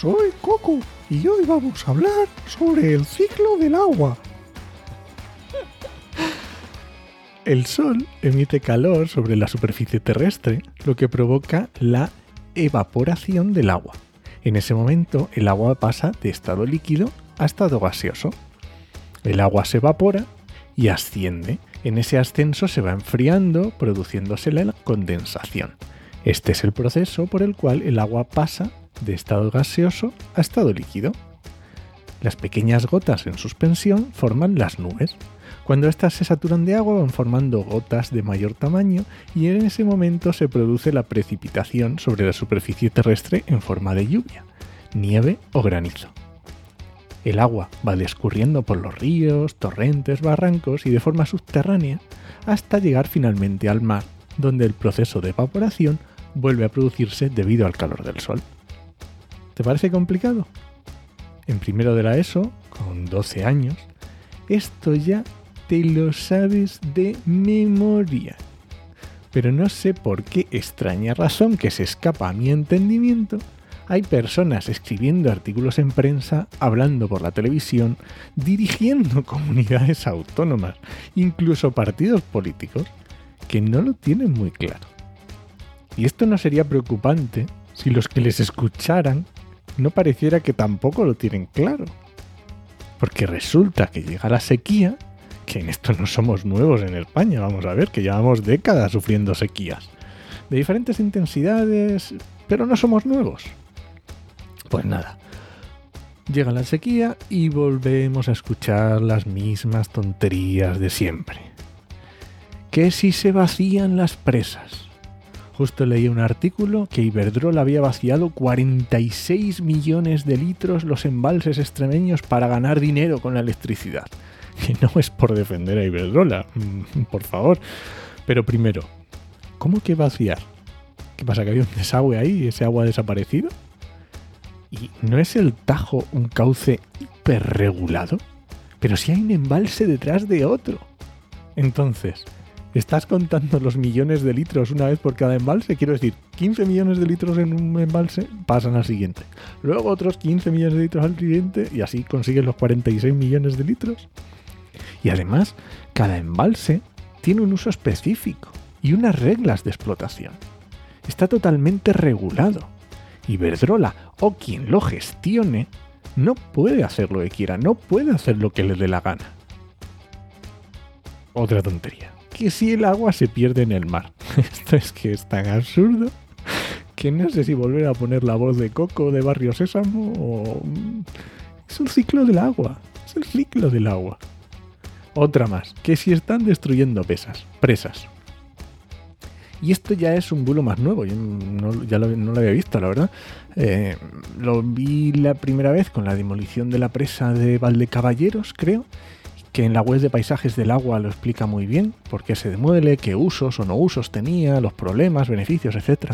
soy Coco y hoy vamos a hablar sobre el ciclo del agua. El Sol emite calor sobre la superficie terrestre, lo que provoca la evaporación del agua. En ese momento, el agua pasa de estado líquido a estado gaseoso. El agua se evapora y asciende. En ese ascenso se va enfriando, produciéndose la condensación. Este es el proceso por el cual el agua pasa de estado gaseoso a estado líquido. Las pequeñas gotas en suspensión forman las nubes. Cuando éstas se saturan de agua van formando gotas de mayor tamaño y en ese momento se produce la precipitación sobre la superficie terrestre en forma de lluvia, nieve o granizo. El agua va descurriendo por los ríos, torrentes, barrancos y de forma subterránea hasta llegar finalmente al mar, donde el proceso de evaporación vuelve a producirse debido al calor del sol. ¿Te parece complicado? En primero de la ESO, con 12 años, esto ya te lo sabes de memoria. Pero no sé por qué extraña razón que se escapa a mi entendimiento. Hay personas escribiendo artículos en prensa, hablando por la televisión, dirigiendo comunidades autónomas, incluso partidos políticos, que no lo tienen muy claro. Y esto no sería preocupante si los que les escucharan no pareciera que tampoco lo tienen claro. Porque resulta que llega la sequía, que en esto no somos nuevos en España, vamos a ver, que llevamos décadas sufriendo sequías. De diferentes intensidades, pero no somos nuevos. Pues nada, llega la sequía y volvemos a escuchar las mismas tonterías de siempre. Que si se vacían las presas, Justo leí un artículo que Iberdrola había vaciado 46 millones de litros los embalses extremeños para ganar dinero con la electricidad. Que no es por defender a Iberdrola, mm, por favor. Pero primero, ¿cómo que vaciar? ¿Qué pasa? ¿Que había un desagüe ahí y ese agua ha desaparecido? ¿Y no es el Tajo un cauce hiperregulado? Pero si hay un embalse detrás de otro. Entonces, estás contando los millones de litros una vez por cada embalse. Quiero decir, 15 millones de litros en un embalse pasan al siguiente. Luego otros 15 millones de litros al siguiente y así consigues los 46 millones de litros. Y además, cada embalse tiene un uso específico y unas reglas de explotación. Está totalmente regulado. Y Verdrola o quien lo gestione no puede hacer lo que quiera, no puede hacer lo que le dé la gana. Otra tontería que si el agua se pierde en el mar. Esto es que es tan absurdo que no sé si volver a poner la voz de Coco de Barrio Sésamo o... Mm, es un ciclo del agua. Es el ciclo del agua. Otra más, que si están destruyendo pesas, presas. Y esto ya es un bulo más nuevo, yo no, ya lo, no lo había visto, la verdad. Eh, lo vi la primera vez con la demolición de la presa de Valdecaballeros, creo, que en la web de paisajes del agua lo explica muy bien, por qué se demuele, qué usos o no usos tenía, los problemas, beneficios, etc.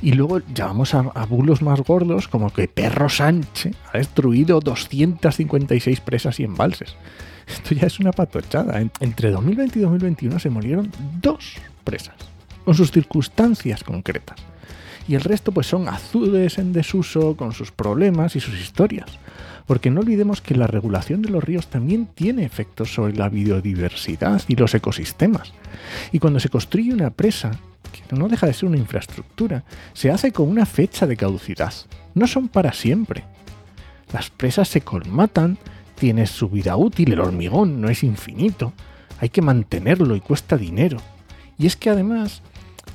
Y luego ya vamos a, bulos más gordos, como que Perro Sánchez ha destruido 256 presas y embalses. Esto ya es una patochada. Entre 2020 y 2021 se murieron dos presas, con sus circunstancias concretas. Y el resto pues son azudes en desuso, con sus problemas y sus historias. Porque no olvidemos que la regulación de los ríos también tiene efectos sobre la biodiversidad y los ecosistemas. Y cuando se construye una presa, que no deja de ser una infraestructura, se hace con una fecha de caducidad. No son para siempre. Las presas se colmatan, tiene su vida útil, el hormigón no es infinito, hay que mantenerlo y cuesta dinero. Y es que además,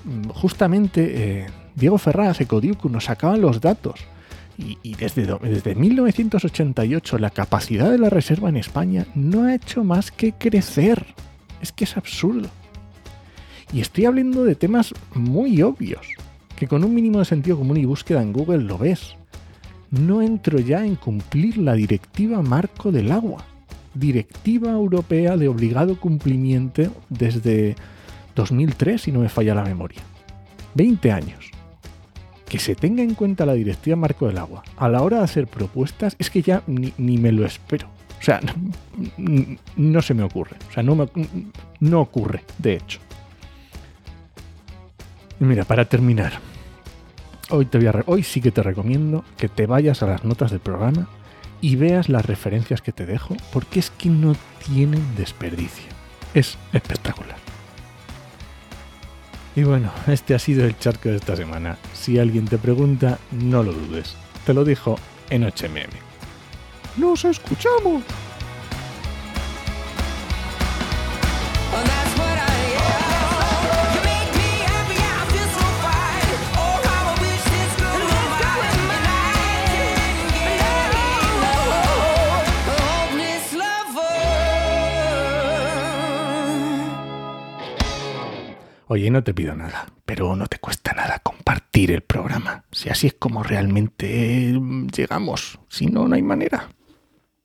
mm, justamente eh, Diego Ferraz, Ecodiucu, nos sacaban los datos y, desde, desde 1988 la capacidad de la reserva en España no ha hecho más que crecer. Es que es absurdo. Y estoy hablando de temas muy obvios, que con un mínimo de sentido común y búsqueda en Google lo ves. no entro ya en cumplir la directiva marco del agua, directiva europea de obligado cumplimiento desde 2003, si no me falla la memoria. 20 años. Que se tenga en cuenta la directiva marco del agua a la hora de hacer propuestas es que ya ni, ni me lo espero. O sea, no, no, se me ocurre. O sea, no, me, no ocurre, de hecho. Y mira, para terminar, hoy, te voy a hoy sí que te recomiendo que te vayas a las notas del programa y veas las referencias que te dejo, porque es que no tienen desperdicio. Es espectacular. Y bueno, este ha sido el charco de esta semana. Si alguien te pregunta, no lo dudes. Te lo dijo en HMM. ¡Nos escuchamos! Oye, no te pido nada, pero no te cuesta nada compartir el programa. Si así es como realmente llegamos, si no, no hay manera.